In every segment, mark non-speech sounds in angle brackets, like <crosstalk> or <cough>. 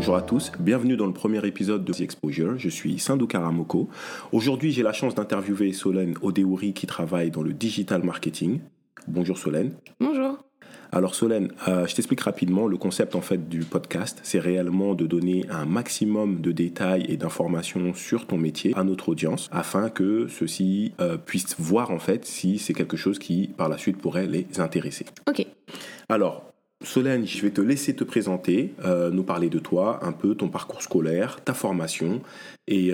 Bonjour à tous, bienvenue dans le premier épisode de The Exposure. Je suis Sindou Karamoko. Aujourd'hui, j'ai la chance d'interviewer Solène Odeouri qui travaille dans le digital marketing. Bonjour Solène. Bonjour. Alors Solène, euh, je t'explique rapidement le concept en fait du podcast, c'est réellement de donner un maximum de détails et d'informations sur ton métier à notre audience afin que ceux-ci euh, puissent voir en fait si c'est quelque chose qui par la suite pourrait les intéresser. Ok. Alors Solène, je vais te laisser te présenter, euh, nous parler de toi, un peu ton parcours scolaire, ta formation et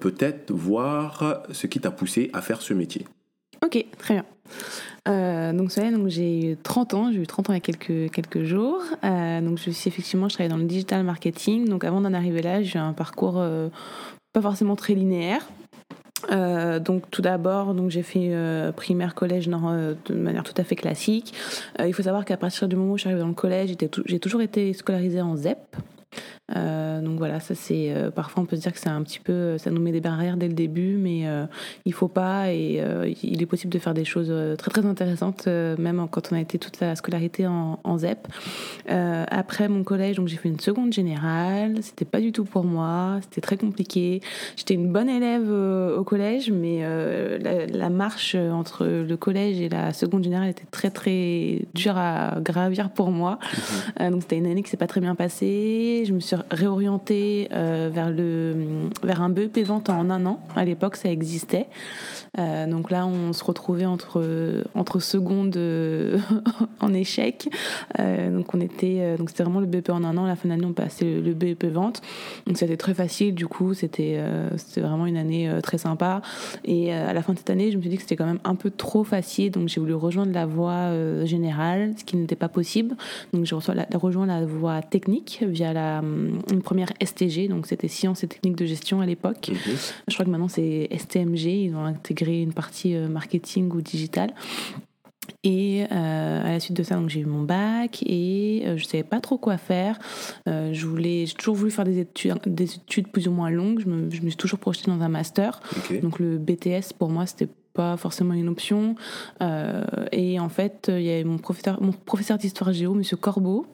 peut-être voir ce qui t'a poussé à faire ce métier. Ok, très bien. Euh, donc, donc j'ai 30 ans, j'ai eu 30 ans il y a quelques, jours. Euh, donc, je suis effectivement, je travaille dans le digital marketing. Donc, avant d'en arriver là, j'ai un parcours euh, pas forcément très linéaire. Donc tout d'abord, donc j'ai fait primaire collège de manière tout à fait classique. il faut savoir qu'à partir du moment où je suis arrivée dans le collège, j'ai toujours été scolarisée en ZEP. Euh, donc voilà, ça c'est euh, parfois on peut se dire que c'est un petit peu, ça nous met des barrières dès le début, mais euh, il faut pas et il est possible de faire des choses très très intéressantes, même quand on a été toute la scolarité en, en ZEP. après mon collège, donc j'ai fait une seconde générale. C'était pas du tout pour moi, c'était très compliqué. J'étais une bonne élève au collège, mais la, marche entre le collège et la seconde générale était très très dure à gravir pour moi. Mhm. donc c'était une année qui s'est pas très bien passée. Je me suis réorientée euh, vers, le, vers un BEP vente en un an. À l'époque, ça existait. Euh, donc là, on se retrouvait entre, entre secondes euh, <laughs> en échec. donc on était, c'était vraiment le BEP en un an. La fin de l'année, on passait le, BEP vente. Donc c'était très facile. Du coup, c'était c'était vraiment une année très sympa. Et à la fin de cette année, je me suis dit que c'était quand même un peu trop facile. Donc j'ai voulu rejoindre la voie générale, ce qui n'était pas possible. Donc j'ai rejoint la voie technique via la une première STG, donc c'était sciences et techniques de gestion à l'époque. Je crois que maintenant c'est STMG, ils ont intégré une partie euh, marketing ou digital. Et euh, à la suite de ça, donc j'ai eu mon bac et euh, je savais pas trop quoi faire. je voulais, j'ai toujours voulu faire des études, des études plus ou moins longues. Je me, je me suis toujours projetée dans un master. Donc le BTS pour moi c'était pas forcément une option. Euh, et en fait, il y a mon professeur, mon professeur d'histoire géo, Monsieur Corbeau,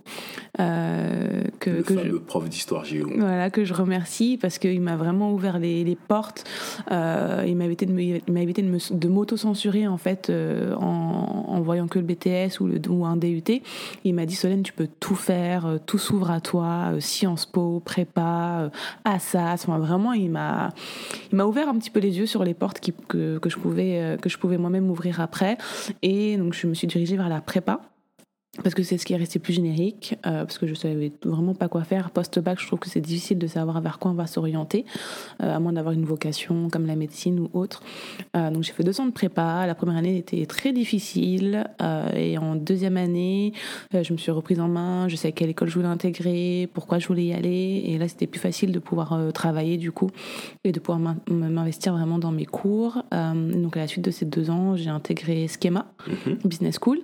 euh, que, le que fameux je, prof d'histoire géo. Voilà, que je remercie parce qu'il m'a vraiment ouvert les, les portes. Euh, il m'a évité de m'a évité de, de m'auto-censurer en fait euh, en, en, voyant que le BTS ou, le, ou un DUT. Il m'a dit Solène, tu peux tout faire, tout s'ouvre à toi, Sciences Po, prépa, Assas. Enfin, vraiment, il m'a il m'a ouvert un petit peu les yeux sur les portes qui, que, que je pouvais euh, que je pouvais moi-même ouvrir après. Et donc je me suis dirigée vers la prépa parce que c'est ce qui est resté plus générique, euh, parce que je savais vraiment pas quoi faire. Post-bac, je trouve que c'est difficile de savoir vers quoi on va s'orienter, euh, à moins d'avoir une vocation comme la médecine ou autre. Euh, donc j'ai fait deux ans de prépa. La première année était très difficile, et en deuxième année, je me suis reprise en main. Je savais quelle école je voulais intégrer, pourquoi je voulais y aller, et là c'était plus facile de pouvoir travailler du coup et de pouvoir m'investir vraiment dans mes cours. donc à la suite de ces deux ans, j'ai intégré Schema, mhm. Business School.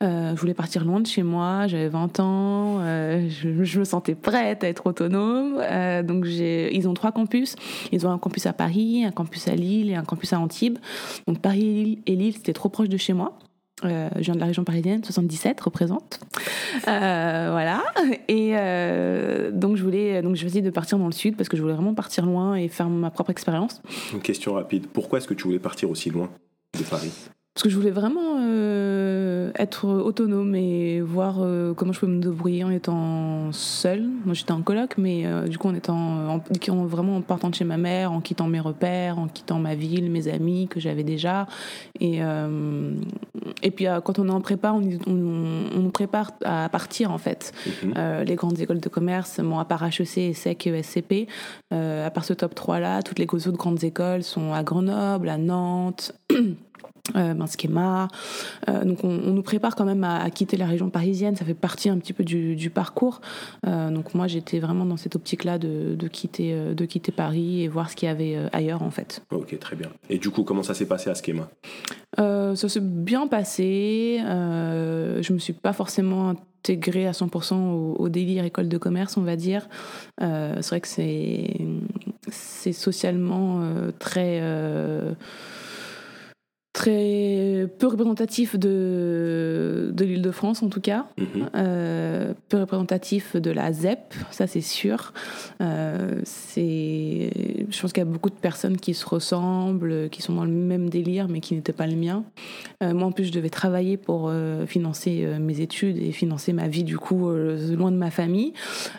je voulais partir loin de chez moi, j'avais 20 ans, euh, je, me sentais prête à être autonome. Euh, donc ils ont trois campus. Ils ont un campus à Paris, un campus à Lille et un campus à Antibes. Donc Paris et Lille, c'était trop proche de chez moi. Euh, je viens de la région parisienne, 77 représente. voilà. Et donc je voulais, donc je de partir dans le sud parce que je voulais vraiment partir loin et faire ma propre expérience. Une question rapide. Pourquoi est-ce que tu voulais partir aussi loin de Paris? Parce que je voulais vraiment euh, être autonome et voir euh, comment je pouvais me débrouiller en étant seule. Moi j'étais en coloc, mais euh, du coup en étant en, vraiment en partant de chez ma mère, en quittant mes repères, en quittant ma ville, mes amis que j'avais déjà. Et, et puis quand on est en prépa, on, on, nous prépare à partir en fait. Mhm. les grandes écoles de commerce, bon, à part HEC, ESSEC et ESCP, à part ce top 3 là, toutes les autres grandes écoles sont à Grenoble, à Nantes. <clears throat> euh, ben, schéma. Euh, donc on, nous prépare quand même à, quitter la région parisienne, ça fait partie un petit peu du, parcours. Euh, donc moi j'étais vraiment dans cette optique-là de, quitter, euh, de quitter Paris et voir ce qu'il y avait ailleurs en fait. Ok, très bien. Et du coup, comment ça s'est passé à Schema? Ça s'est bien passé. je me suis pas forcément intégrée à 100% au, au, délire école de commerce, on va dire. c'est vrai que c'est socialement très très peu représentatif de, de l'île de France en tout cas, Mhm. Euh, peu représentatif de la ZEP, ça c'est sûr. Euh, c'est, je pense qu'il y a beaucoup de personnes qui se ressemblent, qui sont dans le même délire mais qui n'étaient pas le mien. Euh, moi en plus je devais travailler pour financer mes études et financer ma vie du coup loin de ma famille.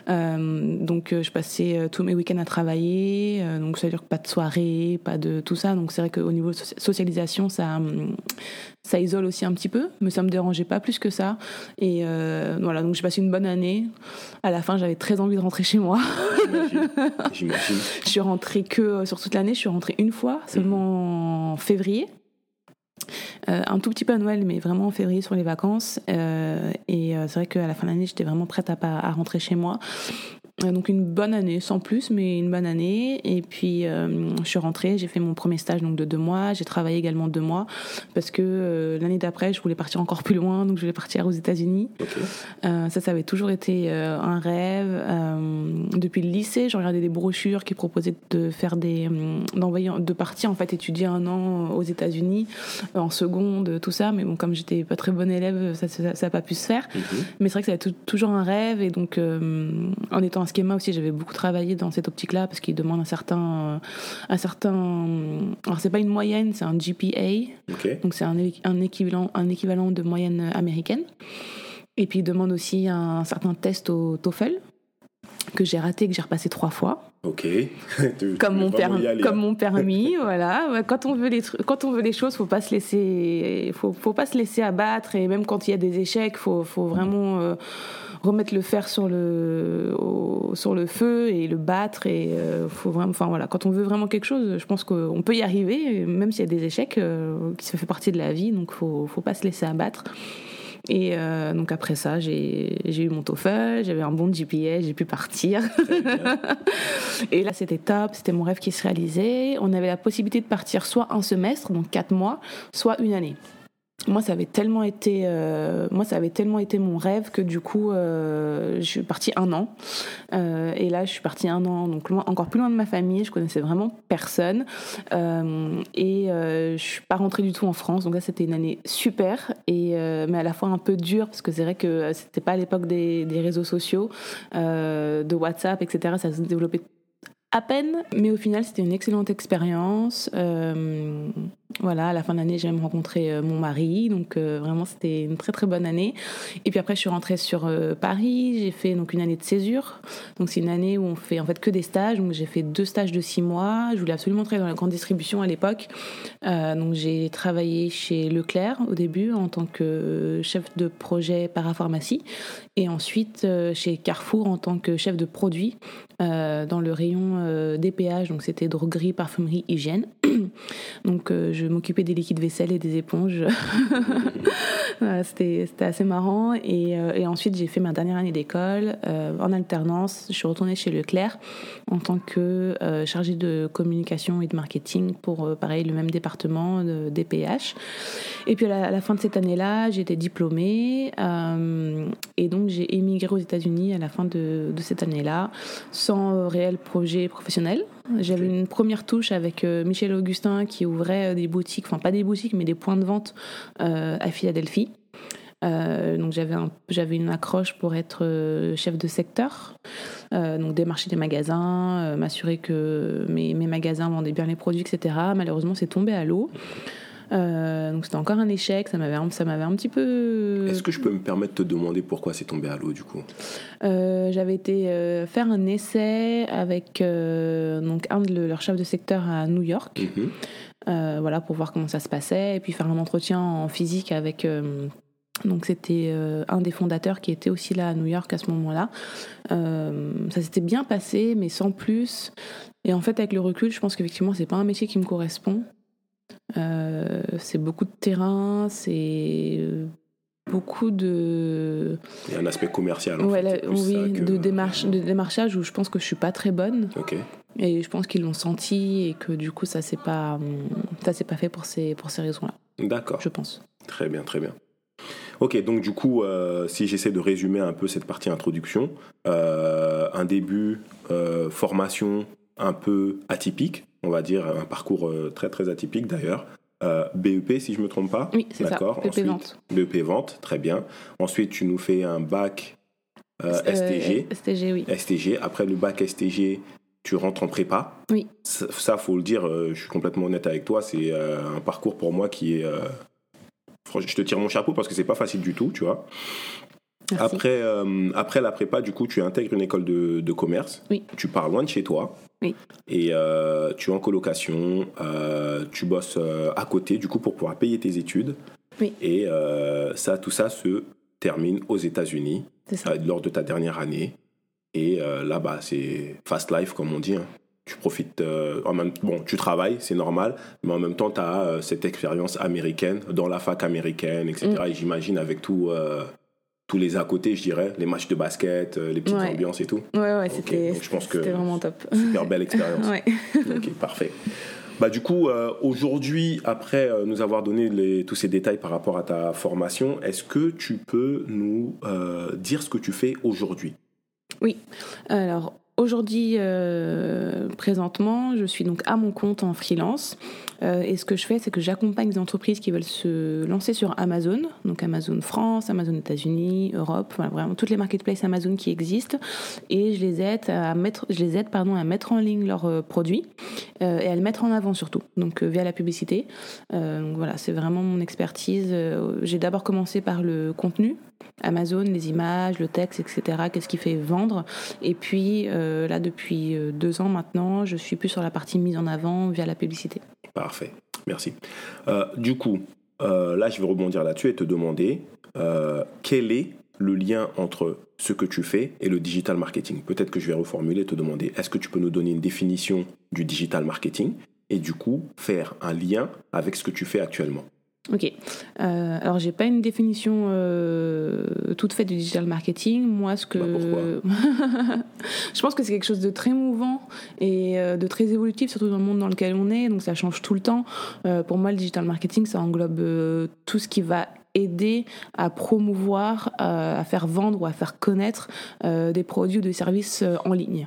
Donc je passais tous mes week-ends à travailler, donc ça veut dire que pas de soirée, pas de tout ça. Donc c'est vrai qu'au niveau de socialisation ça, hum, ça isole aussi un petit peu, mais ça me dérangeait pas plus que ça. Et euh, voilà, donc j'ai passé une bonne année. À la fin, j'avais très envie de rentrer chez moi. J'imagine. <laughs> Je suis rentrée que euh, sur toute l'année, je suis rentrée une fois, seulement en février. Euh, un tout petit peu à Noël, mais vraiment en février sur les vacances. Euh, et euh, c'est vrai qu'à la fin de l'année, j'étais vraiment prête à rentrer chez moi. Euh, donc une bonne année, sans plus, mais une bonne année. Et puis euh, je suis rentrée, j'ai fait mon premier stage donc de deux mois. J'ai travaillé également deux mois parce que euh, l'année d'après, je voulais partir encore plus loin, donc je voulais partir aux États-Unis. Euh, ça, ça avait toujours été un rêve. Depuis le lycée, j'ai regardé des brochures qui proposaient de faire des, d'envoyer, de partir en fait étudier un an aux États-Unis en seconde, tout ça. Mais bon, comme j'étais pas très bonne élève, ça, ça, ça a pas pu se faire. Mhm. Mais c'est vrai que ça a été toujours un rêve et donc en étant un schéma aussi, j'avais beaucoup travaillé dans cette optique-là parce qu'il demande un certain, euh, un certain. Alors c'est pas une moyenne, c'est un GPA. Ok. Donc c'est un, équivalent, un équivalent de moyenne américaine. Et puis il demande aussi un certain test au TOEFL que j'ai raté, que j'ai repassé trois fois, Ok. <laughs> Tu- comme tu mon, veux per- vraiment y aller, comme hein. mon permis, <laughs> voilà. Quand on veut les quand on veut les choses, faut pas se laisser, faut, faut pas se laisser abattre et même quand il y a des échecs, faut, faut vraiment euh, remettre le fer sur le feu et le battre et euh, faut vraiment, enfin voilà, quand on veut vraiment quelque chose, je pense qu'on peut y arriver, même s'il y a des échecs, euh, ça fait partie de la vie, donc faut faut pas se laisser abattre. Et euh, donc après ça, j'ai eu mon TOEFL, j'avais un bon GPA, j'ai pu partir. <laughs> Et là, c'était top, c'était mon rêve qui se réalisait. On avait la possibilité de partir soit un semestre, donc quatre mois, soit une année. Moi, ça avait tellement été, euh, moi, ça avait tellement été mon rêve que du coup, euh, je suis partie un an. Euh, et là, je suis partie un an, donc encore plus loin de ma famille. Je connaissais vraiment personne. Et je suis pas rentrée du tout en France. Donc là, c'était une année super, et mais à la fois un peu dure parce que c'est vrai que c'était pas à l'époque des, des réseaux sociaux, de WhatsApp, etc. Ça se développait à peine, mais au final, c'était une excellente expérience. Euh, voilà, à la fin de l'année, j'ai même rencontré euh, mon mari, donc euh, vraiment, c'était une très très bonne année. Et puis après, je suis rentrée sur euh, Paris, j'ai fait donc une année de césure. Donc c'est une année où on fait en fait que des stages. Donc j'ai fait deux stages de six mois. Je voulais absolument travailler dans la grande distribution à l'époque. Euh, donc j'ai travaillé chez Leclerc au début en tant que chef de projet parapharmacie, et ensuite euh, chez Carrefour en tant que chef de produit euh, dans le rayon euh, DPH. Donc c'était droguerie, parfumerie, hygiène. <clears throat> Donc euh, je m'occupais des liquides vaisselle et des éponges. <laughs> C'était assez marrant. Et, euh, et ensuite, j'ai fait ma dernière année d'école euh, en alternance. Je suis retournée chez Leclerc en tant que chargée de communication et de marketing pour, pareil, le même département de DPH. Et puis à la, fin de cette année-là, été diplômée. et donc, j'ai émigré aux États-Unis à la fin de, cette année-là sans réel projet professionnel. J'avais une première touche avec euh, Michel Augustin qui ouvrait euh, des boutiques, enfin pas des boutiques, mais des points de vente euh, à Philadelphie. Donc j'avais un- j'avais une accroche pour être chef de secteur, donc démarcher des magasins, m'assurer que mes magasins vendaient bien les produits, etc. Malheureusement, c'est tombé à l'eau. Euh, donc c'était encore un échec, ça m'avait un- ça m'avait un petit peu. Est-ce que je peux me permettre de te demander pourquoi c'est tombé à l'eau du coup? Euh, J'avais été euh, faire un essai avec donc un de le- leurs chefs de secteur à New York. Mhm. Voilà, pour voir comment ça se passait, et puis faire un entretien en physique avec. donc c'était euh, un des fondateurs qui était aussi là à New York à ce moment-là. Euh, ça s'était bien passé, mais sans plus. Et en fait, avec le recul, je pense qu'effectivement, c'est pas un métier qui me correspond. Euh, c'est beaucoup de terrain, c'est euh, beaucoup de Il y a un aspect commercial en Ouais, fait. oui, que- de, démarche, de démarchage où je pense que je suis pas très bonne Ok. et je pense qu'ils l'ont senti et que du coup ça s'est pas hum, ça s'est pas fait pour ces pour ces raisons-là, D'accord. je pense. Très bien, très bien. Ok, donc du coup, euh, si j'essaie de résumer un peu cette partie introduction, euh, un début, euh, formation un peu atypique, on va dire, un parcours euh, très très atypique d'ailleurs. BEP, si je ne me trompe pas. Oui, c'est ça. BEP Ensuite, Vente. BEP Vente, très bien. Ensuite, tu nous fais un bac STG. STG, oui. STG. Après le bac STG, tu rentres en prépa. Oui. Ça, faut le dire, je suis complètement honnête avec toi, c'est un parcours pour moi qui est je te tire mon chapeau parce que c'est pas facile du tout, tu vois. Après, euh, après la prépa, du coup, tu intègres une école de, commerce. Oui. Tu pars loin de chez toi. Oui. Et euh, tu es en colocation. Euh, tu bosses à côté, du coup, pour pouvoir payer tes études. Oui. Et ça, tout ça se termine aux États-Unis lors de ta dernière année. Et là, bas c'est fast life, comme on dit. Hein tu profites euh, en même bon tu travailles c'est normal mais en même temps tu as euh, cette expérience américaine dans la fac américaine etc mm. et j'imagine avec tout euh, tous les à côté je dirais. Les matchs de basket les petites ambiances et tout. Ouais ouais c'était je pense que vraiment top. super belle expérience. <laughs> Ouais. ok parfait. Bah, du coup, aujourd'hui, après nous avoir donné les, tous ces détails par rapport à ta formation, est-ce que tu peux nous dire ce que tu fais aujourd'hui? Oui. Alors, Aujourd'hui, euh, présentement, je suis donc à mon compte en freelance. Euh, et ce que je fais, c'est que j'accompagne des entreprises qui veulent se lancer sur Amazon, donc Amazon France, Amazon États-Unis, Europe, vraiment toutes les marketplaces Amazon qui existent. Et je les aide à mettre, je les aide pardon à mettre en ligne leurs euh, produits et à les mettre en avant surtout, donc via la publicité. donc voilà, c'est vraiment mon expertise. J'ai d'abord commencé par le contenu, Amazon, les images, le texte, etc. Qu'est-ce qui fait vendre Et puis euh, là, depuis euh, deux ans maintenant, je suis plus sur la partie mise en avant via la publicité. Parfait, merci. Euh, du coup, là, je vais rebondir là-dessus et te demander quel est le lien entre ce que tu fais et le digital marketing? Peut-être que je vais reformuler et te demander, est-ce que tu peux nous donner une définition du digital marketing et du coup faire un lien avec ce que tu fais actuellement? Ok. Euh, alors, j'ai pas une définition euh, toute faite du digital marketing. Moi, ce que. Bah, <laughs> je pense que c'est quelque chose de très mouvant et euh, de très évolutif, surtout dans le monde dans lequel on est. Donc, ça change tout le temps. Euh, pour moi, le digital marketing, ça englobe tout ce qui va aider à promouvoir, à faire vendre ou à faire connaître des produits ou des services en ligne.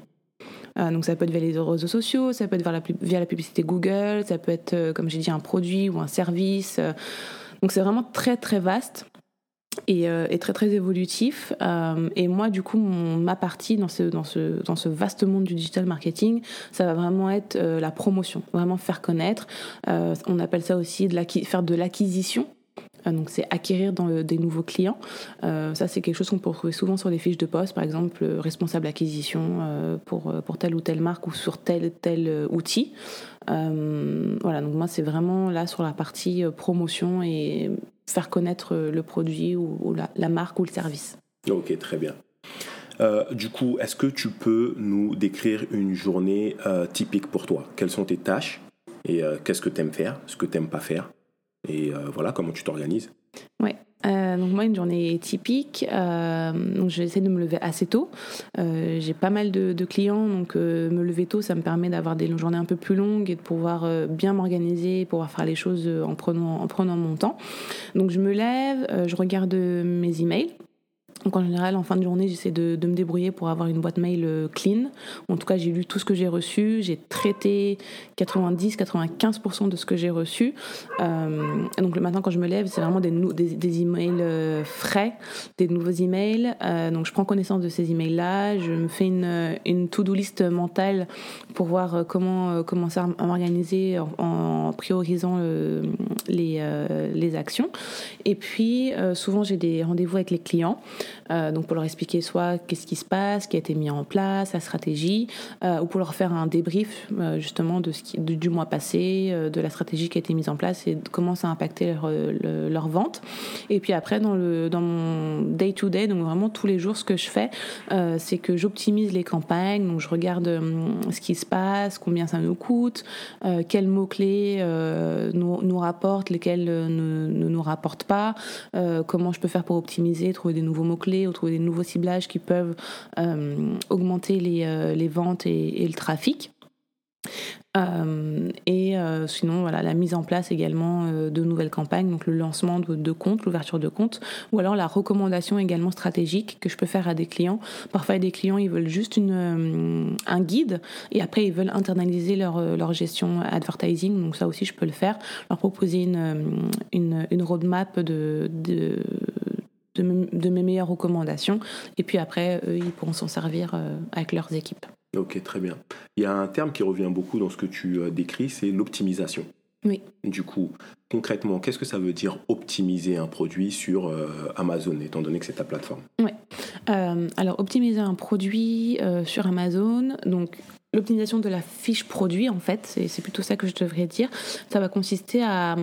Euh, donc ça peut être via les réseaux sociaux, ça peut être via la, publicité Google, ça peut être, euh, comme j'ai dit, un produit ou un service. Euh. donc c'est vraiment très très vaste. Et, très très évolutif. et moi, du coup, ma partie dans ce, vaste monde du digital marketing, ça va vraiment être la promotion, vraiment faire connaître. on appelle ça aussi faire de l'acquisition. Euh, donc c'est acquérir dans des nouveaux clients. Euh, ça c'est quelque chose qu'on peut retrouver souvent sur les fiches de poste, par exemple euh, responsable acquisition pour, pour telle ou telle marque ou sur tel tel outil. voilà, donc moi c'est vraiment là sur la partie promotion et faire connaître le produit ou, la, marque ou le service. Ok, très bien. du coup, est-ce que tu peux nous décrire une journée typique pour toi? Quelles sont tes tâches? Et qu'est-ce que tu aimes faire, ce que tu n'aimes pas faire? Et euh, voilà comment tu t'organises. Ouais. Euh, donc moi une journée typique, euh, donc j'essaie de me lever assez tôt. j'ai pas mal de, clients, donc me lever tôt, ça me permet d'avoir des journées un peu plus longues et de pouvoir bien m'organiser, pouvoir faire les choses en prenant en prenant mon temps. Donc je me lève, je regarde mes emails. Donc en général, en fin de journée, j'essaie de, me débrouiller pour avoir une boîte mail euh, clean. En tout cas, j'ai lu tout ce que j'ai reçu, j'ai traité 90-95% de ce que j'ai reçu. Euh, donc le matin, quand je me lève, c'est vraiment des, des, emails euh, frais, des nouveaux emails. donc je prends connaissance de ces emails-là, je me fais une, une to-do list mentale pour voir comment commencer à m'organiser en, priorisant les, les actions. Et puis, souvent, j'ai des rendez-vous avec les clients. Euh, donc pour leur expliquer soit qu'est-ce qui se passe, qui a été mis en place, la stratégie, euh, ou pour leur faire un débrief euh, justement du, mois passé, de la stratégie qui a été mise en place et comment ça a impacté leur, leur vente. Et puis après dans, le, dans mon day-to-day, donc vraiment tous les jours, ce que je fais, c'est que j'optimise les campagnes, donc je regarde ce qui se passe, combien ça nous coûte, quels mots-clés nous, rapportent, lesquels ne, ne nous rapportent pas, comment je peux faire pour optimiser, trouver des nouveaux mots-clés ou trouver des nouveaux ciblages qui peuvent euh, augmenter les, euh, les ventes et, le trafic. Euh, et sinon, voilà, la mise en place également de nouvelles campagnes, donc le lancement de, comptes, l'ouverture de comptes, ou alors la recommandation également stratégique que je peux faire à des clients. Parfois, des clients, ils veulent juste une, un guide et après, ils veulent internaliser leur, leur gestion advertising. Donc ça aussi, je peux le faire, leur proposer une, une, roadmap de de, mes meilleures recommandations. Et puis après, eux, ils pourront s'en servir avec leurs équipes. Ok, très bien. Il y a un terme qui revient beaucoup dans ce que tu euh, décris, c'est l'optimisation. Oui. Du coup, concrètement, qu'est-ce que ça veut dire optimiser un produit sur euh, Amazon, étant donné que c'est ta plateforme? Oui. Euh, alors, optimiser un produit sur Amazon, donc l'optimisation de la fiche produit, en fait, c'est plutôt ça que je devrais dire. Ça va consister à,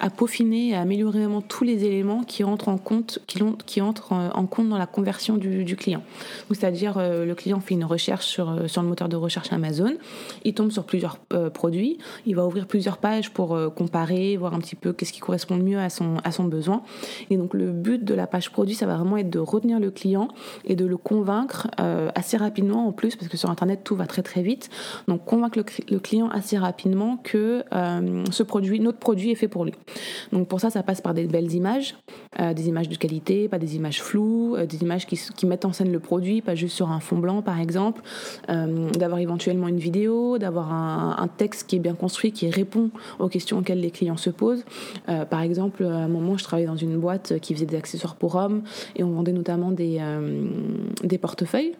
à peaufiner, à améliorer vraiment tous les éléments qui entrent en compte, qui, qui entrent en compte dans la conversion du, du client. C'est-à-dire, euh, le client fait une recherche sur, euh, sur le moteur de recherche Amazon, il tombe sur plusieurs euh, produits, il va ouvrir plusieurs pages pour comparer, voir un petit peu qu'est-ce qui correspond le mieux à son, à son besoin. Et donc, le but de la page produit, ça va vraiment être de retenir le client et de le convaincre assez rapidement en plus, parce que sur Internet, tout va très très vite. Donc convaincre le, client assez rapidement que euh, ce produit, notre produit est fait pour lui. Donc pour ça, ça passe par des belles images, euh, des images de qualité, pas des images floues, euh, des images qui, qui, mettent en scène le produit, pas juste sur un fond blanc par exemple, d'avoir éventuellement une vidéo, d'avoir un, un, texte qui est bien construit, qui répond aux questions auxquelles les clients se posent. par exemple, à un moment, je travaillais dans une boîte qui faisait des accessoires pour hommes et on vendait notamment des, des portefeuilles.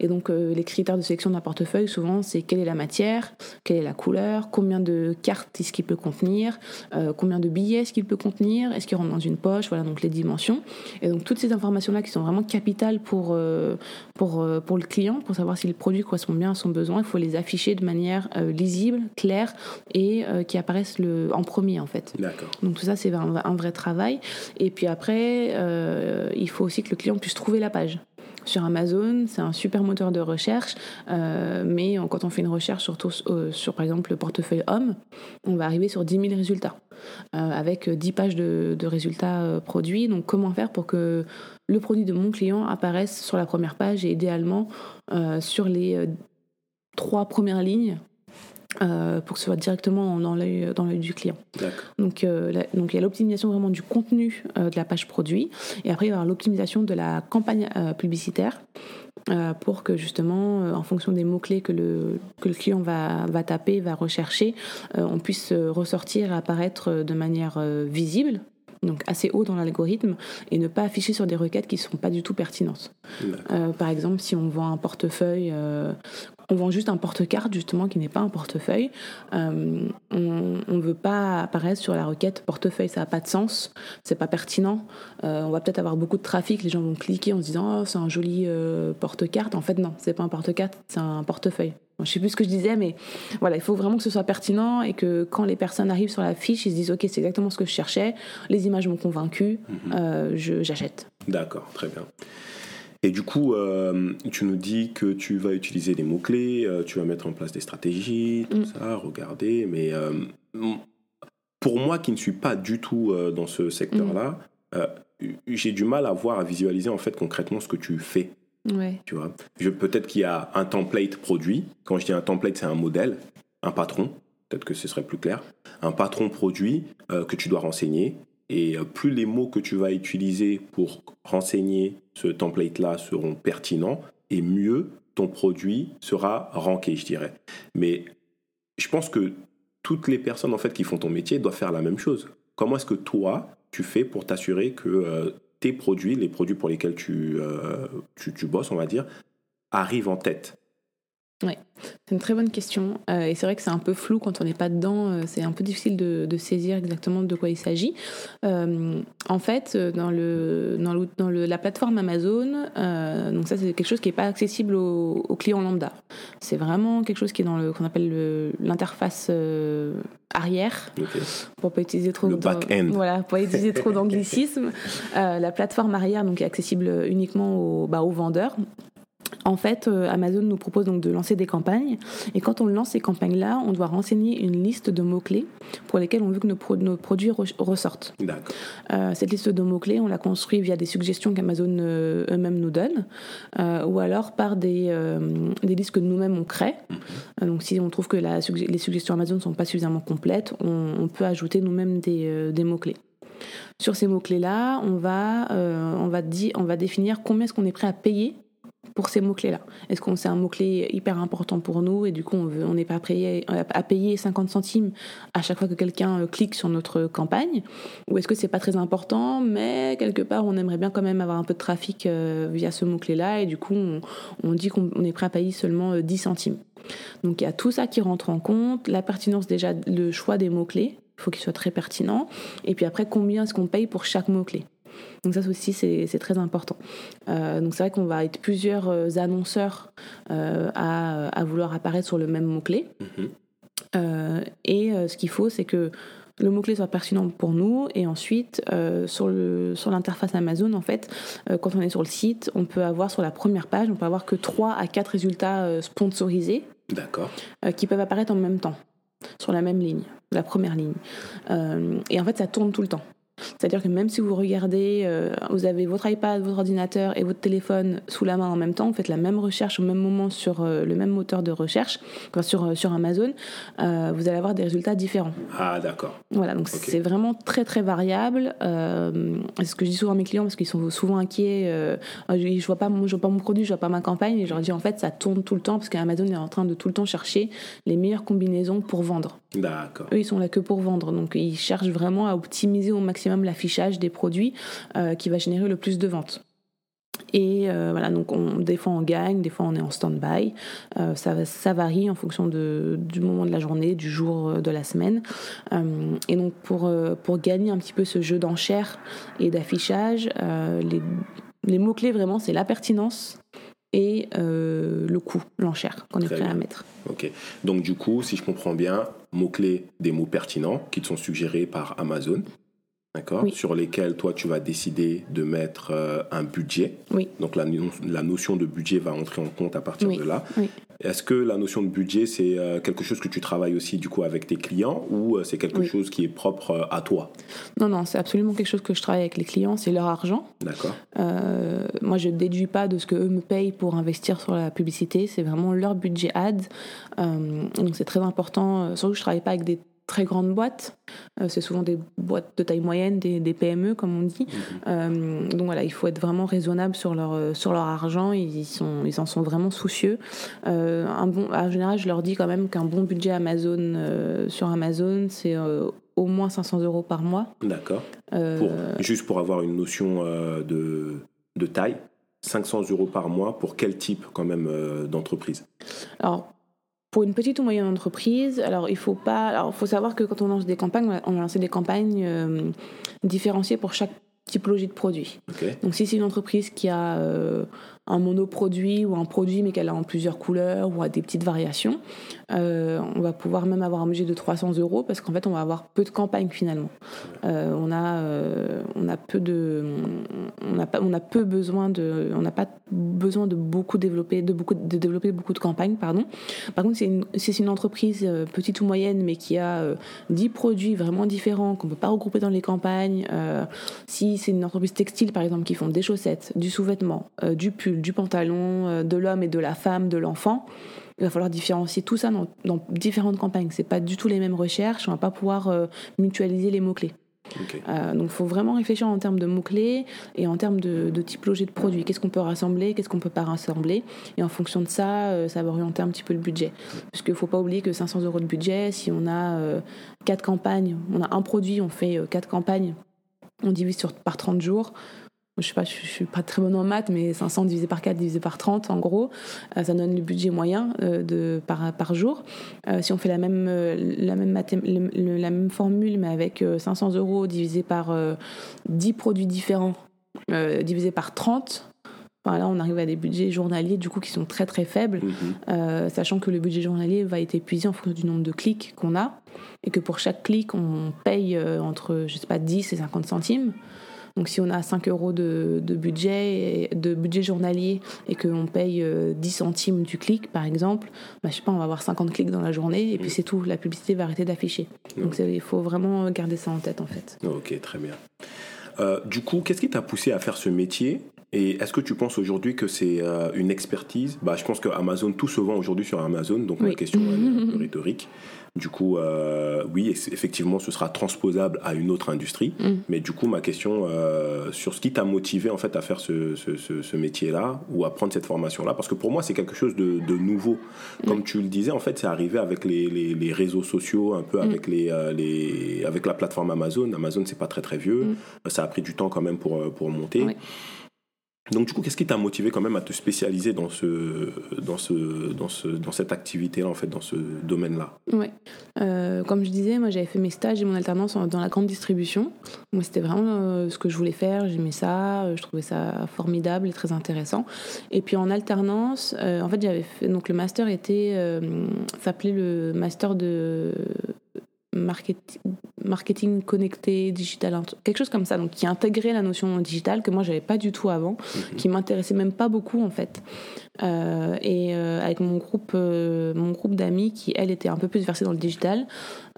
Et donc les critères de sélection d'un portefeuille souvent, c'est quelle est la matière, quelle est la couleur, combien de cartes est-ce qu'il peut contenir, euh, combien de billets est-ce qu'il peut contenir, est-ce qu'il rentre dans une poche, voilà, donc les dimensions. Et donc toutes ces informations-là qui sont vraiment capitales pour, euh, pour, euh, pour le client, pour savoir si le produit correspond bien à son besoin, il faut les afficher de manière lisible, claire et qui apparaissent le, en premier en fait. Donc tout ça, c'est un, un, vrai travail. Et puis après, il faut aussi que le client puisse trouver la page sur Amazon. C'est un super moteur de recherche, euh, mais quand on fait une recherche surtout euh, sur, par exemple, le portefeuille homme, on va arriver sur 10 000 résultats, euh, avec 10 pages de résultats produits. Donc, comment faire pour que le produit de mon client apparaisse sur la première page et idéalement sur les trois premières lignes euh, pour que ce soit directement dans l'œil dans l'œil du client. Donc euh, donc il y a l'optimisation vraiment du contenu euh, de la page produit et après il va y avoir l'optimisation de la campagne publicitaire pour que justement en fonction des mots clés que le que le client va va taper va rechercher on puisse ressortir et apparaître de manière visible donc assez haut dans l'algorithme, et ne pas afficher sur des requêtes qui ne sont pas du tout pertinentes. Euh, par exemple, si on vend un portefeuille, euh, on vend juste un porte-carte justement qui n'est pas un portefeuille, euh, on ne veut pas apparaître sur la requête portefeuille, ça n'a pas de sens, c'est pas pertinent. on va peut-être avoir beaucoup de trafic, les gens vont cliquer en se disant oh, c'est un joli porte-carte. En fait, non, c'est pas un porte-carte, c'est un portefeuille. Je sais plus ce que je disais, mais voilà, il faut vraiment que ce soit pertinent et que quand les personnes arrivent sur la fiche, ils se disent ok, c'est exactement ce que je cherchais, les images m'ont convaincu, mhm. euh, j'achète. D'accord, très bien. Et du coup, euh, tu nous dis que tu vas utiliser des mots-clés, euh, tu vas mettre en place des stratégies, tout mm. ça, regarder. Mais pour moi qui ne suis pas du tout dans ce secteur-là, mm. j'ai du mal à voir, à visualiser en fait concrètement ce que tu fais. Tu vois, peut-être qu'il y a un template produit. Quand je dis un template, c'est un modèle, un patron. Peut-être que ce serait plus clair. Un patron produit euh, que tu dois renseigner. Et euh, plus les mots que tu vas utiliser pour renseigner ce template-là seront pertinents, et mieux ton produit sera ranké, je dirais. Mais je pense que toutes les personnes en fait qui font ton métier doivent faire la même chose. Comment est-ce que toi, tu fais pour t'assurer que euh, tes produits, les produits pour lesquels tu, euh, tu, tu, bosses, on va dire, arrivent en tête? Oui, c'est une très bonne question. Euh, et c'est vrai que c'est un peu flou quand on n'est pas dedans. Euh, c'est un peu difficile de, de, saisir exactement de quoi il s'agit. en fait, dans, le, dans, le, dans le, la plateforme Amazon, donc ça c'est quelque chose qui n'est pas accessible aux, aux clients lambda. C'est vraiment quelque chose qui est dans le qu'on appelle l'interface arrière pour pas utiliser trop le back-end. voilà pour pas utiliser trop <laughs> d'anglicisme euh, la plateforme arrière donc est accessible uniquement aux, bah, aux vendeurs en fait, euh, Amazon nous propose donc de lancer des campagnes. Et quand on lance ces campagnes-là, on doit renseigner une liste de mots-clés pour lesquels on veut que nos, produits ressortent. Euh, cette liste de mots-clés, on la construit via des suggestions qu'Amazon euh, eux-mêmes nous donnent, ou alors par des, des listes que nous-mêmes on crée. Mhm. donc si on trouve que les suggestions Amazon ne sont pas suffisamment complètes, on, peut ajouter nous-mêmes des, des mots-clés. Sur ces mots-clés-là, on, va, on, va on va définir combien est-ce qu'on est prêt à payer pour ces mots-clés-là Est-ce qu'on c'est un mot-clé hyper important pour nous et du coup on n'est pas prêt à payer 50 centimes à chaque fois que quelqu'un euh, clique sur notre campagne? Ou est-ce que c'est pas très important mais quelque part on aimerait bien quand même avoir un peu de trafic euh, via ce mot-clé-là et du coup on, dit qu'on est prêt à payer seulement 10 euh, centimes. Donc il y a tout ça qui rentre en compte, la pertinence déjà, le choix des mots-clés, il faut qu'il soit très pertinent, et puis après combien est-ce qu'on paye pour chaque mot-clé? Donc ça aussi, c'est très important. Euh, donc c'est vrai qu'on va être plusieurs euh, annonceurs euh, à, vouloir apparaître sur le même mot-clé. Mhm. et ce qu'il faut, c'est que le mot-clé soit pertinent pour nous. Et ensuite, sur l'interface sur Amazon, en fait, quand on est sur le site, on peut avoir sur la première page, on peut avoir que 3 à 4 résultats sponsorisés. qui peuvent apparaître en même temps, sur la même ligne, la première ligne. et en fait, ça tourne tout le temps. C'est-à-dire que même si vous regardez, euh, vous avez votre iPad, votre ordinateur et votre téléphone sous la main en même temps, vous faites la même recherche au même moment sur euh, le même moteur de recherche, sur, euh, sur Amazon, vous allez avoir des résultats différents. Ah d'accord. Voilà, donc c'est vraiment très très variable. c'est ce que je dis souvent à mes clients parce qu'ils sont souvent inquiets. je vois pas mon, je vois pas mon produit, je vois pas ma campagne, et je leur dis en fait ça tourne tout le temps parce qu'Amazon est en train de tout le temps chercher les meilleures combinaisons pour vendre. D'accord. Eux ils sont là que pour vendre, donc ils cherchent vraiment à optimiser au maximum l'affichage des produits euh, qui va générer le plus de ventes. Et euh, voilà, donc on, des fois on gagne, des fois on est en stand-by. Euh, ça, ça, varie en fonction de, du moment de la journée, du jour de la semaine. et donc pour, pour gagner un petit peu ce jeu d'enchères et d'affichage, les, les mots-clés vraiment c'est la pertinence et le coût, l'enchère qu'on est prêt à mettre. Ok. Donc du coup, si je comprends bien, mots-clés, des mots pertinents qui te sont suggérés par Amazon d'accord, sur lesquels toi tu vas décider de mettre euh, un budget. Oui. Donc la, la, notion de budget va entrer en compte à partir de là. Est-ce que la notion de budget c'est euh, quelque chose que tu travailles aussi du coup avec tes clients ou euh, c'est quelque chose qui est propre à toi? Non non, c'est absolument quelque chose que je travaille avec les clients, c'est leur argent. D'accord. moi je déduis pas de ce que eux me payent pour investir sur la publicité, c'est vraiment leur budget ad. donc c'est très important. surtout que je travaille pas avec des très grandes boîtes. Euh, c'est souvent des boîtes de taille moyenne, des, PME comme on dit. Mhm. Euh, donc voilà, il faut être vraiment raisonnable sur leur, euh, sur leur argent. Ils, sont, ils en sont vraiment soucieux. un bon, en général, je leur dis quand même qu'un bon budget Amazon sur Amazon, c'est au moins 500 euros par mois. D'accord. juste pour avoir une notion de, de taille. 500 euros par mois pour quel type quand même d'entreprise? Alors pour une petite ou moyenne entreprise, alors il faut pas, alors faut savoir que quand on lance des campagnes, on a lancé des campagnes euh, différenciées pour chaque typologie de produit. Donc si c'est une entreprise qui a euh, un monoproduit ou un produit mais qu'elle a en plusieurs couleurs ou a des petites variations, euh, on va pouvoir même avoir un budget de 300 euros parce qu'en fait on va avoir peu de campagnes finalement. Euh, on a euh, on a peu de on a pas on a peu besoin de on n'a pas besoin de beaucoup développer de beaucoup de développer beaucoup de campagnes pardon. Par contre c'est une c'est une entreprise petite ou moyenne mais qui a 10 produits vraiment différents qu'on peut pas regrouper dans les campagnes. si c'est une entreprise textile par exemple qui font des chaussettes, du sous-vêtement, du pull du pantalon, euh, de l'homme et de la femme, de l'enfant. Il va falloir différencier tout ça dans, différentes campagnes. C'est pas du tout les mêmes recherches. On va pas pouvoir euh, mutualiser les mots clés. Euh, donc, il faut vraiment réfléchir en termes de mots-clés et en termes de, typologie de produits. Qu'est-ce qu'on peut rassembler, qu'est-ce qu'on peut pas rassembler? Et en fonction de ça, ça va orienter un petit peu le budget. Parce qu'il ne faut pas oublier que 500 euros de budget, si on a quatre campagnes, on a un produit, on fait quatre campagnes, on divise sur, par 30 jours je sais pas, je, suis pas très bonne en maths, mais 500 divisé par 4 divisé par 30, en gros, euh, ça donne le budget moyen euh, de, par, par jour. Euh, si on fait la même, la, même la même formule, mais avec 500 euros divisé par 10 produits différents, divisé par 30, là, on arrive à des budgets journaliers du coup qui sont très très faibles, mhm. sachant que le budget journalier va être épuisé en fonction du nombre de clics qu'on a et que pour chaque clic on paye entre je sais pas 10 et 50 centimes. Donc si on a 5 euros de, budget, de budget journalier et qu'on paye 10 centimes du clic, par exemple, bah, je sais pas, on va avoir 50 clics dans la journée et puis c'est tout. La publicité va arrêter d'afficher. Donc il faut vraiment garder ça en tête en fait. Ok, très bien. du coup, qu'est-ce qui t'a poussé à faire ce métier? Et est-ce que tu penses aujourd'hui que c'est euh, une expertise? Bah, Je pense que Amazon, tout se vend aujourd'hui sur Amazon, donc la question est un <laughs> peu rhétorique. Du coup, euh, oui, effectivement, ce sera transposable à une autre industrie. Mm. Mais du coup, ma question euh, sur ce qui t'a motivé en fait à faire ce, ce, métier-là ou à prendre cette formation-là, parce que pour moi, c'est quelque chose de, de nouveau. Comme tu le disais, en fait, c'est arrivé avec les, les, les, réseaux sociaux, un peu mm. avec, les, les, avec la plateforme Amazon. Amazon, c'est pas très très vieux. Mm. Ça a pris du temps quand même pour, pour monter. Donc du coup, qu'est-ce qui t'a motivé quand même à te spécialiser dans ce, dans ce, dans ce, dans cette activité-là, en fait, dans ce domaine-là? Ouais. Euh, comme je disais, moi j'avais fait mes stages et mon alternance dans la grande distribution. Moi, c'était vraiment euh, ce que je voulais faire. J'aimais ça. Euh, je trouvais ça formidable et très intéressant. Et puis en alternance, en fait, j'avais fait donc le master était s'appelait le master de marketing, marketing connecté, digital, quelque chose comme ça, donc qui intégrait la notion digitale que moi j'avais pas du tout avant, mhm. qui m'intéressait même pas beaucoup en fait. Euh, et euh, avec mon groupe, euh, mon groupe d'amis qui elle était un peu plus versée dans le digital,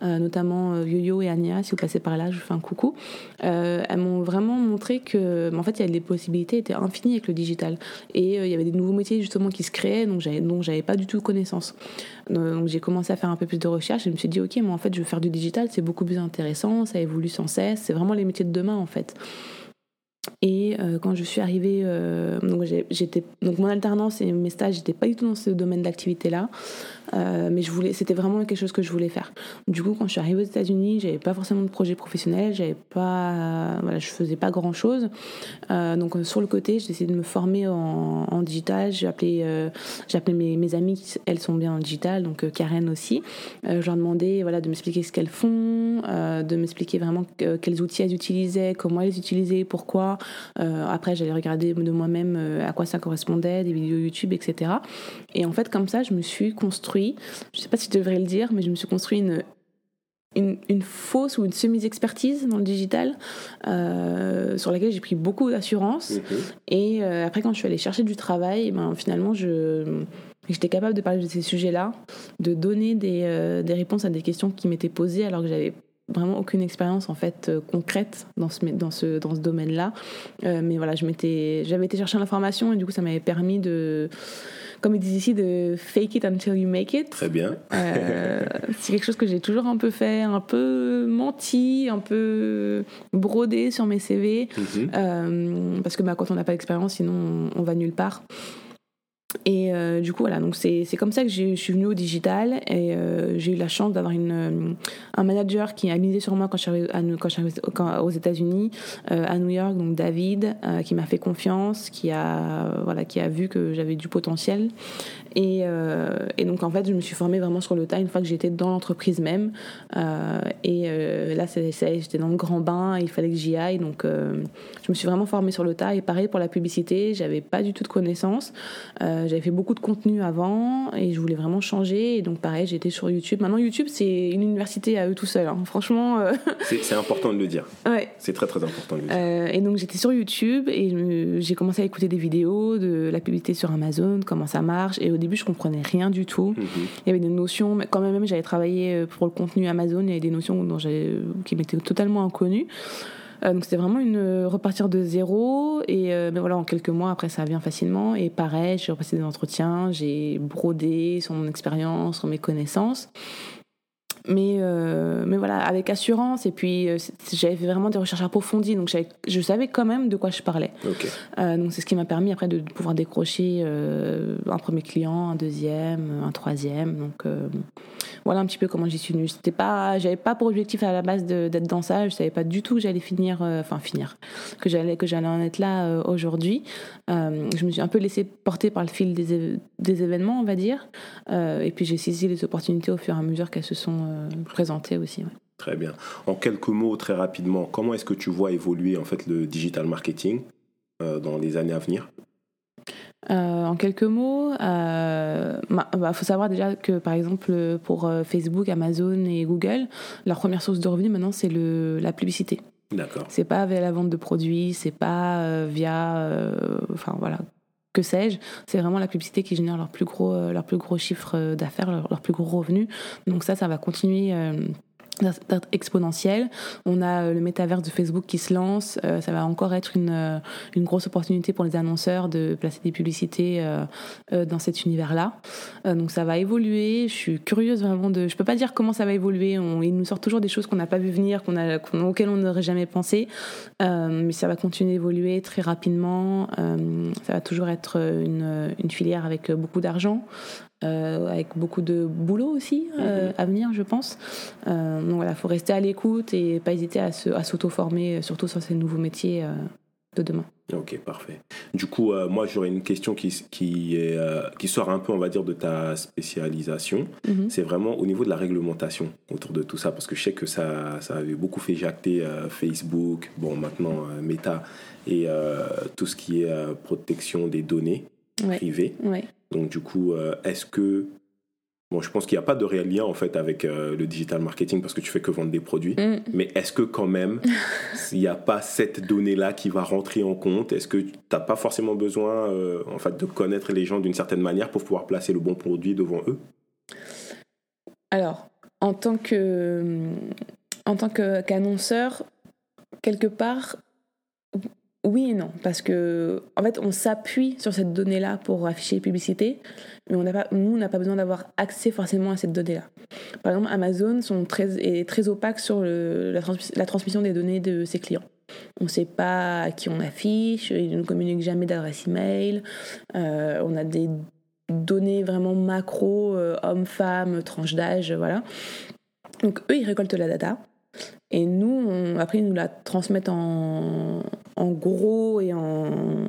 notamment Yo-Yo et Ania, si vous passez par là, je vous fais un coucou. elles m'ont vraiment montré que, en fait, il y a des possibilités étaient infinies avec le digital et il y avait des nouveaux métiers justement qui se créaient, donc j'avais donc j'avais pas du tout connaissance. Donc j'ai commencé à faire un peu plus de recherche et je me suis dit ok, mais en fait je veux faire du digital, c'est beaucoup plus intéressant, ça évolue sans cesse, c'est vraiment les métiers de demain en fait. Et euh, quand je suis arrivée, euh, donc j'étais donc mon alternance et mes stages, j'étais pas du tout dans ce domaine d'activité là. Euh, mais je voulais, c'était vraiment quelque chose que je voulais faire. Du coup, quand je suis arrivée aux États-Unis, j'avais pas forcément de projet professionnel, j'avais pas, voilà, je faisais pas grand chose. Euh, donc sur le côté, j'ai essayé de me former en, digital. J'ai appelé, euh, j'ai appelé mes, mes, amies, elles sont bien en digital, donc Karen aussi. je leur demandais, voilà, de m'expliquer ce qu'elles font, de m'expliquer vraiment quels outils elles utilisaient, comment elles les utilisaient, pourquoi. après, j'allais regarder de moi-même à quoi ça correspondait, des vidéos YouTube, etc. Et en fait, comme ça, je me suis construit je ne sais pas si je devrais le dire, mais je me suis construit une, une, fausse ou une semi-expertise dans le digital euh, sur laquelle j'ai pris beaucoup d'assurance. Et euh, après, quand je suis allée chercher du travail, ben, finalement, je, j'étais capable de parler de ces sujets-là, de donner des, euh, des, réponses à des questions qui m'étaient posées alors que j'avais vraiment aucune expérience en fait concrète dans ce dans ce dans ce domaine-là mais voilà je m'étais j'avais été chercher l'information et du coup ça m'avait permis de comme ils disent ici, de fake it until you make it. Très bien. Euh, c'est quelque chose que j'ai toujours un peu fait, un peu menti, un peu brodé sur mes CV. Mhm. Euh, parce que bah, quand on n'a pas d'expérience, sinon on, on va nulle part. Et euh, du coup, voilà, donc c'est comme ça que je suis venue au digital. Et euh, j'ai eu la chance d'avoir euh, un manager qui a misé sur moi quand je arrivée, quand suis aux États-Unis, à New York, donc David, qui m'a fait confiance, qui a, voilà, qui a vu que j'avais du potentiel. Et, et, donc, en fait, je me suis formée vraiment sur le tas une fois que j'étais dans l'entreprise même. et là, j'étais dans le grand bain, il fallait que j'y aille. Donc, je me suis vraiment formée sur le tas. Et pareil pour la publicité, j'avais pas du tout de connaissances. Euh, j'avais fait beaucoup de contenu avant et je voulais vraiment changer. Et donc, pareil, j'étais sur YouTube. Maintenant, YouTube, c'est une université à eux tout seuls. Hein. Franchement. Euh, c'est important de le dire. Ouais. C'est très, très important de le dire. Euh, et donc, j'étais sur YouTube et j'ai commencé à écouter des vidéos de la publicité sur Amazon, comment ça marche. Et au début, je comprenais rien du tout. Mhm. Il y avait des notions, mais quand même, j'avais travaillé pour le contenu Amazon, il y avait des notions dont qui m'étaient totalement inconnues. Euh, donc c'était vraiment une euh, repartir de zéro. Et euh, mais voilà, en quelques mois après, ça vient facilement. Et pareil, j'ai repassé des entretiens, j'ai brodé sur mon expérience, sur mes connaissances mais, euh, mais voilà, avec assurance. Et puis, euh, j'avais fait vraiment des recherches approfondies. Donc, je savais quand même de quoi je parlais. Euh, donc, c'est ce qui m'a permis après de pouvoir décrocher un premier client, un deuxième, un troisième. Donc, voilà un petit peu comment j'y suis venue. C'était pas, j'avais pas pour objectif à la base d'être dans ça. Je savais pas du tout que j'allais finir, enfin, finir, que j'allais, que j'allais en être là aujourd'hui. je me suis un peu laissée porter par le fil des, des événements, on va dire. et puis, j'ai saisi les opportunités au fur et à mesure qu'elles se sont présenter aussi. Très bien. En quelques mots, très rapidement, comment est-ce que tu vois évoluer en fait le digital marketing euh, dans les années à venir? Euh, en quelques mots, il bah, faut savoir déjà que par exemple pour Facebook, Amazon et Google, leur première source de revenus maintenant c'est la publicité. D'accord. C'est pas via la vente de produits, c'est pas via, enfin voilà, que sais-je. C'est vraiment la publicité qui génère leur plus gros, leur plus gros chiffre d'affaires, leur, plus gros revenu. Donc ça, ça va continuer d'être exponentielle. On a euh, le métaverse de Facebook qui se lance. Euh, ça va encore être une, euh, une, grosse opportunité pour les annonceurs de placer des publicités dans cet univers-là. donc ça va évoluer. Je suis curieuse vraiment de. Je peux pas dire comment ça va évoluer. On, il nous sort toujours des choses qu'on n'a pas vu venir, qu'on a, auxquelles on n'aurait jamais pensé. mais ça va continuer d'évoluer très rapidement. ça va toujours être une, une filière avec beaucoup d'argent. Euh, avec beaucoup de boulot aussi euh, mhm. à venir, je pense. Euh, donc voilà, il faut rester à l'écoute et pas hésiter à, à s'auto-former, surtout sur ces nouveaux métiers de demain. Ok, parfait. Du coup, moi, j'aurais une question qui, qui, est, qui sort un peu, on va dire, de ta spécialisation. Mhm. C'est vraiment au niveau de la réglementation autour de tout ça, parce que je sais que ça, ça avait beaucoup fait jacter Facebook, bon, maintenant Meta, et tout ce qui est protection des données privées. Ouais. Donc du coup, euh, est-ce que... Bon, je pense qu'il n'y a pas de réel lien en fait avec euh, le digital marketing parce que tu fais que vendre des produits. Mm. Mais est-ce que quand même, <laughs> il n'y a pas cette donnée-là qui va rentrer en compte? Est-ce que tu n'as pas forcément besoin euh, en fait, de connaître les gens d'une certaine manière pour pouvoir placer le bon produit devant eux? Alors, en tant que en tant qu'annonceur, quelque part, oui et non, parce que en fait, on s'appuie sur cette donnée-là pour afficher les publicités, mais on pas, nous, on n'a pas besoin d'avoir accès forcément à cette donnée-là. Par exemple, Amazon sont très, est très opaque sur la, transmission des données de ses clients. On ne sait pas à qui on affiche, ils ne communiquent jamais d'adresse email, euh, on a des données vraiment macro, euh, hommes, femmes, tranches d'âge, voilà. Donc eux, ils récoltent la data. Et nous, après, ils nous la transmettent en, gros et, en,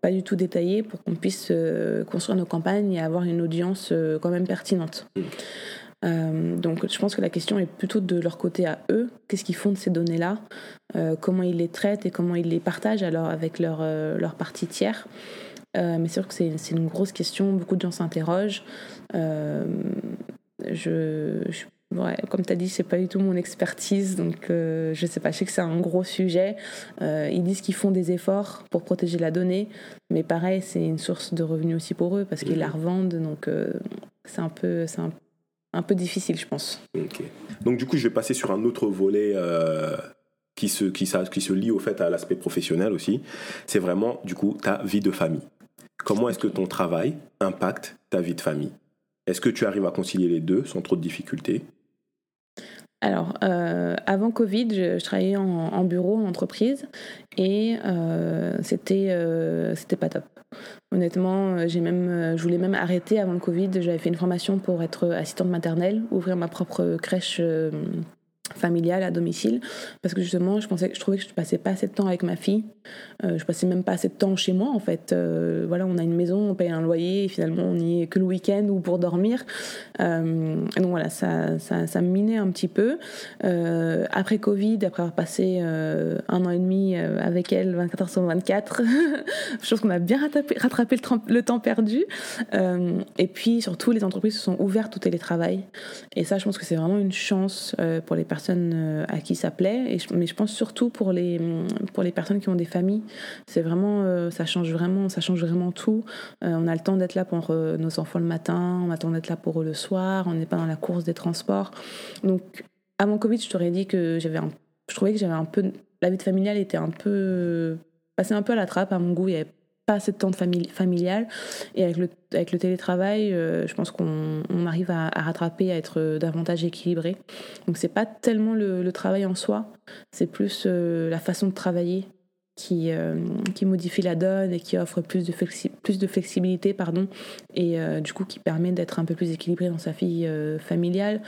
pas du tout détaillé pour qu'on puisse euh, construire nos campagnes et avoir une audience euh, quand même pertinente. Euh, donc je pense que la question est plutôt de leur côté à eux. Qu'est-ce qu'ils font de ces données-là? Comment ils les traitent et comment ils les partagent alors avec leur, leur partie tiers? Mais c'est sûr que c'est une grosse question, beaucoup de gens s'interrogent. je, je Ouais, comme tu as dit, c'est pas du tout mon expertise, donc euh, je sais pas, je sais que c'est un gros sujet. Euh, ils disent qu'ils font des efforts pour protéger la donnée, mais pareil, c'est une source de revenus aussi pour eux parce qu'ils la revendent, donc euh, c'est un peu, c'est un, peu difficile, je pense. Donc du coup, je vais passer sur un autre volet qui se, qui, qui se lie au fait à l'aspect professionnel aussi. C'est vraiment du coup ta vie de famille. Comment est-ce que ton travail impacte ta vie de famille? Est-ce que tu arrives à concilier les deux sans trop de difficultés? Alors, euh, avant Covid, je, travaillais en, bureau, en entreprise, et euh, c'était euh, c'était pas top. Honnêtement, j'ai même, je voulais même arrêter avant le Covid. J'avais fait une formation pour être assistante maternelle, ouvrir ma propre crèche familiale à domicile. Parce que justement je pensais je trouvais que je passais pas assez de temps avec ma fille. Euh, je passais même pas assez de temps chez moi en fait. Euh, voilà on a une maison on paye un loyer et finalement on n'y est que le week-end ou pour dormir. Euh, donc voilà ça, ça, ça me minait un petit peu. Après Covid après avoir passé un an et demi avec elle 24 heures sur 24 <laughs> je pense qu'on a bien rattrapé, rattrapé le, le, temps perdu. Et puis surtout les entreprises se sont ouvertes au télétravail. Et ça je pense que c'est vraiment une chance pour les personnes euh, à qui ça plaît. Mais je pense surtout pour les, pour les personnes qui ont des familles, c'est vraiment, euh, ça change vraiment, ça change vraiment tout. Euh, on a le temps d'être là pour nos enfants le matin, on a le temps d'être là pour eux le soir, on n'est pas dans la course des transports. Donc, avant Covid, je t'aurais dit que j'avais je trouvais que j'avais un peu, la vie familiale était un peu, passée un peu à la trappe à mon goût. Il y avait pas assez de temps familial. Et avec le, avec le télétravail, euh, je pense qu'on on arrive à, rattraper, à être davantage équilibré. Donc c'est pas tellement le, travail en soi, c'est plus euh, la façon de travailler qui, euh, qui modifie la donne et qui offre plus de, plus de flexibilité pardon, et du coup qui permet d'être un peu plus équilibré dans sa vie familiale.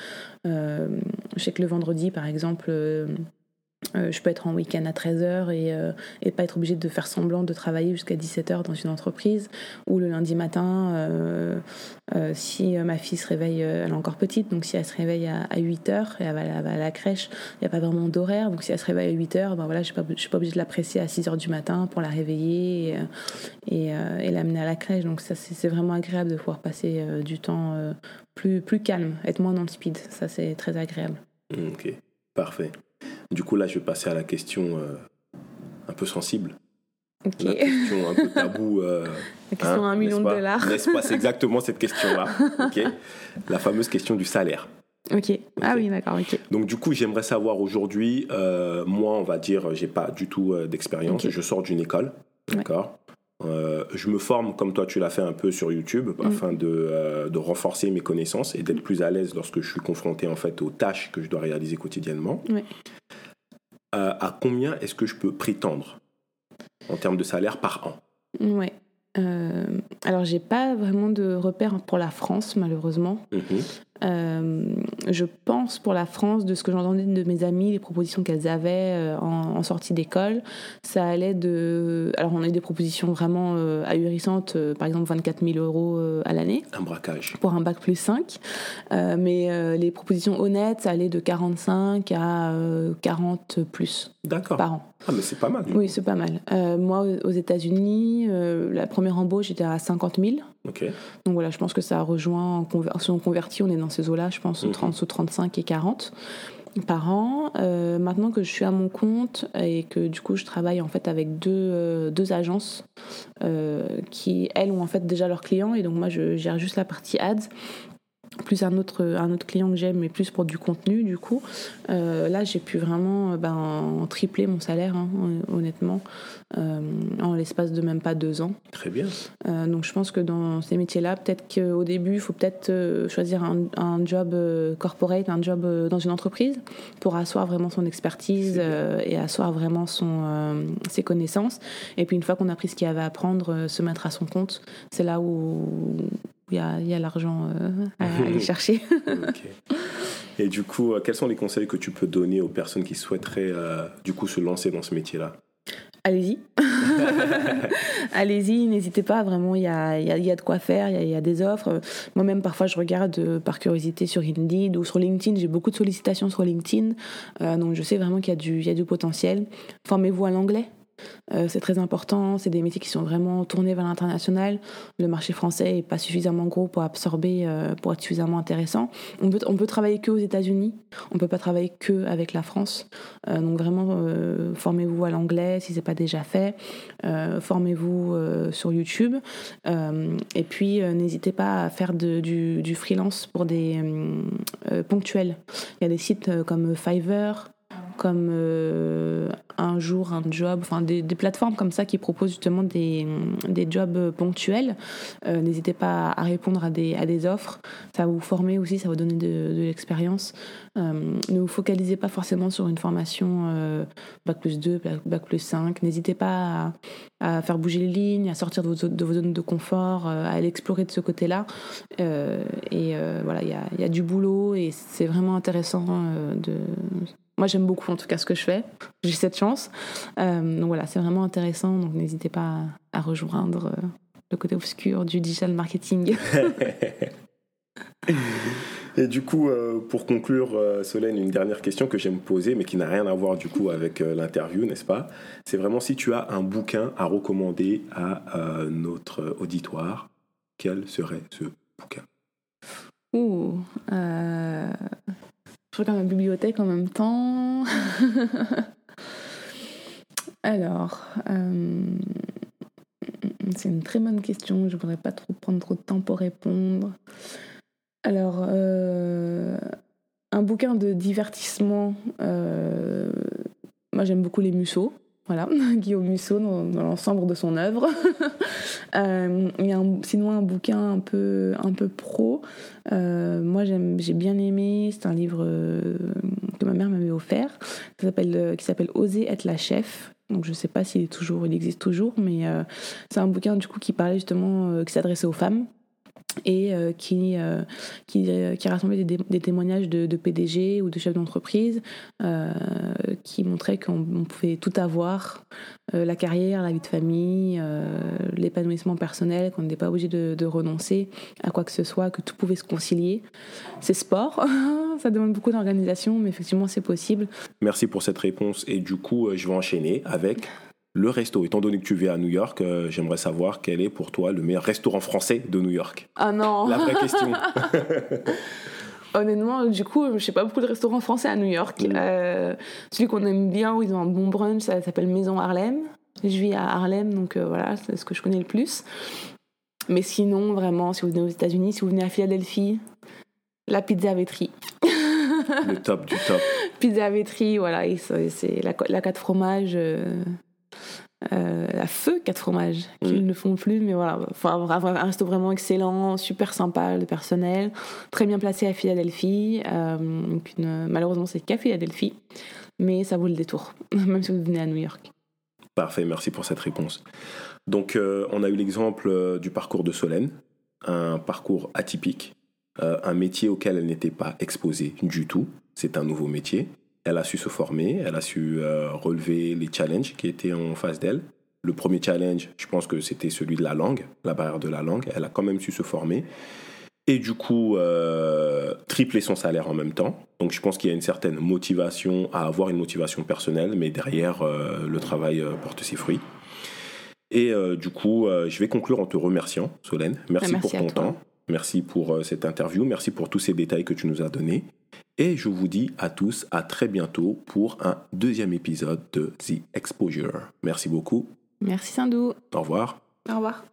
je sais que le vendredi, par exemple, euh, je peux être en week-end à 13h et, euh, et pas être obligée de faire semblant de travailler jusqu'à 17h dans une entreprise. Ou le lundi matin, euh, si ma fille se réveille, elle est encore petite, donc si elle se réveille à, 8h et elle va, à la crèche, il n'y a pas vraiment d'horaire. Donc si elle se réveille à 8h, ben voilà, je ne suis pas obligée de la presser à 6h du matin pour la réveiller et, et, l'amener à la crèche. Donc ça, c'est vraiment agréable de pouvoir passer du temps plus, plus calme, être moins dans le speed. Ça, c'est très agréable. Ok, parfait. Du coup, là, je vais passer à la question euh, un peu sensible. Ok. La question un peu tabou. euh, <laughs> La question à un million de pas dollars. N'est-ce pas C'est exactement cette question-là. <laughs> ok? La fameuse question du salaire. Ok. Ah oui, d'accord, ok. Donc du coup, j'aimerais savoir aujourd'hui, euh, moi, on va dire, j'ai pas du tout d'expérience. Je sors d'une école, d'accord? Euh, je me forme comme toi, tu l'as fait un peu sur YouTube, Mm. afin de, euh, de renforcer mes connaissances et d'être plus à l'aise lorsque je suis confronté en fait aux tâches que je dois réaliser quotidiennement. Euh, à combien est-ce que je peux prétendre en termes de salaire par an? Ouais. Alors, j'ai pas vraiment de repères pour la France, malheureusement. Mhm. Euh, je pense pour la France, de ce que j'entendais de mes amis, les propositions qu'elles avaient euh, en, en sortie d'école, ça allait de. Alors, on a eu des propositions vraiment euh, ahurissantes, euh, par exemple 24 000 euros à l'année Un braquage. pour un bac plus 5. Euh, mais les propositions honnêtes, ça allait de 45 à euh, 40 plus D'accord. par an. Ah, mais c'est pas mal. Oui, c'est pas mal. Euh, moi, aux États-Unis, euh, la première embauche était à 50 000. Ok. Donc voilà, je pense que ça rejoint, en conver- si on convertit, on est dans ces eaux-là, je pense, Mhm. 30, sous 35 et 40 par an. Euh, maintenant que je suis à mon compte et que du coup je travaille en fait avec deux, euh, deux agences euh, qui, elles, ont en fait déjà leurs clients et donc moi je gère juste la partie ads plus un autre, un autre client que j'aime, mais plus pour du contenu, du coup. Euh, là, j'ai pu vraiment euh, ben, tripler mon salaire, hein, hon- honnêtement, euh, en l'espace de même pas deux ans. Très bien. Euh, donc je pense que dans ces métiers-là, peut-être qu'au début, il faut peut-être choisir un, un job corporate, un job dans une entreprise pour asseoir vraiment son expertise et asseoir vraiment son, ses connaissances. Et puis une fois qu'on a pris ce qu'il y avait à apprendre, se mettre à son compte, c'est là où il y a, il y a l'argent euh, à <laughs> aller chercher. Et du coup, euh, quels sont les conseils que tu peux donner aux personnes qui souhaiteraient euh, du coup se lancer dans ce métier-là? Allez-y. <laughs> Allez-y, n'hésitez pas, vraiment, il y a, y a- y a de quoi faire, il y a, il y a des offres. Moi-même, parfois, je regarde euh, par curiosité sur Indeed ou sur LinkedIn. J'ai beaucoup de sollicitations sur LinkedIn, Euh, donc je sais vraiment qu'il y, a du- il y a du potentiel. Formez-vous à l'anglais. Euh, c'est très important, c'est des métiers qui sont vraiment tournés vers l'international. Le marché français n'est pas suffisamment gros pour absorber, euh, pour être suffisamment intéressant. On peut, on peut travailler que aux États-Unis, on peut pas travailler que avec la France. Euh, donc vraiment, formez-vous à l'anglais si c'est pas déjà fait. Formez-vous sur YouTube. Et puis, n'hésitez pas à faire du, freelance pour des ponctuels. Il y a des sites comme Fiverr, comme euh, un jour un job, enfin des, plateformes comme ça qui proposent justement des, des jobs ponctuels. Euh, N'hésitez pas à répondre à des, à des offres. Ça va vous former aussi, ça va vous donner de, l'expérience. Euh, ne vous focalisez pas forcément sur une formation Bac plus 2, Bac- plus 5. N'hésitez pas à, faire bouger les lignes, à sortir de vos, de vos zones de confort, à aller explorer de ce côté-là. Et voilà, il y a, du boulot et c'est vraiment intéressant de... Moi, j'aime beaucoup en tout cas ce que je fais. J'ai cette chance. Euh, donc voilà, c'est vraiment intéressant. Donc n'hésitez pas à, à rejoindre euh, le côté obscur du digital marketing. <laughs> <laughs> Et du coup, euh, pour conclure, Solène, une dernière question que j'aime poser, mais qui n'a rien à voir du coup avec l'interview, n'est-ce pas? C'est vraiment si tu as un bouquin à recommander à notre auditoire, quel serait ce bouquin? Ouh, euh, je regarde ma bibliothèque en même temps. <laughs> Alors, euh, c'est une très bonne question. Je voudrais pas trop prendre trop de temps pour répondre. Alors, euh, un bouquin de divertissement. euh, moi, j'aime beaucoup les Musso. Voilà, <laughs> Guillaume Musso dans, l'ensemble de son œuvre. <laughs> Euh, il y a sinon un bouquin un peu, un peu pro. Euh, moi, j'ai bien aimé. C'est un livre euh, que ma mère m'avait offert, qui s'appelle, Oser être la chef. Donc, je sais pas s'il est toujours, il existe toujours, mais c'est un bouquin du coup qui parlait justement, qui s'adressait aux femmes et euh, qui, euh, qui, euh, qui rassemblait des, des témoignages de, de PDG ou de chefs d'entreprise qui montraient qu'on on pouvait tout avoir, la carrière, la vie de famille, l'épanouissement personnel, qu'on n'était pas obligé de, de renoncer à quoi que ce soit, que tout pouvait se concilier. C'est sport, <laughs> ça demande beaucoup d'organisation, mais effectivement c'est possible. Merci pour cette réponse. Et du coup, je vais enchaîner avec le resto. Étant donné que tu vis à New York, euh, j'aimerais savoir quel est pour toi le meilleur restaurant français de New York. Ah non La vraie question. <laughs> Honnêtement, du coup, je sais pas beaucoup de restaurants français à New York. Mm. Euh, celui qu'on aime bien, où ils ont un bon brunch, ça s'appelle Maison Harlem. Je vis à Harlem, donc euh, voilà, c'est ce que je connais le plus. Mais sinon, vraiment, si vous venez aux États-Unis, si vous venez à Philadelphie, la pizza Vétri. Le top du top. <laughs> pizza Vétri, voilà, c'est la, la 4 fromages. Euh, à feu 4 fromages qu'ils Mm. ne font plus mais voilà enfin vraiment, un resto vraiment excellent super sympa le personnel très bien placé à Philadelphie euh, donc une- malheureusement c'est qu'à Philadelphie mais ça vaut le détour <laughs> même si vous venez à New York Parfait, merci pour cette réponse. Donc, euh, on a eu l'exemple euh, du parcours de Solène, un parcours atypique, un métier auquel elle n'était pas exposée du tout. C'est un nouveau métier. Elle a su se former, elle a su euh, relever les challenges qui étaient en face d'elle. Le premier challenge, je pense que c'était celui de la langue, la barrière de la langue. Elle a quand même su se former. Et du coup, euh, tripler son salaire en même temps. Donc je pense qu'il y a une certaine motivation à avoir une motivation personnelle, mais derrière, euh, le travail euh, porte ses fruits. Et du coup, je vais conclure en te remerciant, Solène. Merci, Merci pour ton temps. Merci pour cette interview. Merci pour tous ces détails que tu nous as donnés. Et je vous dis à tous à très bientôt pour un deuxième épisode de The Exposure. Merci beaucoup. merci Sindou Au revoir. au revoir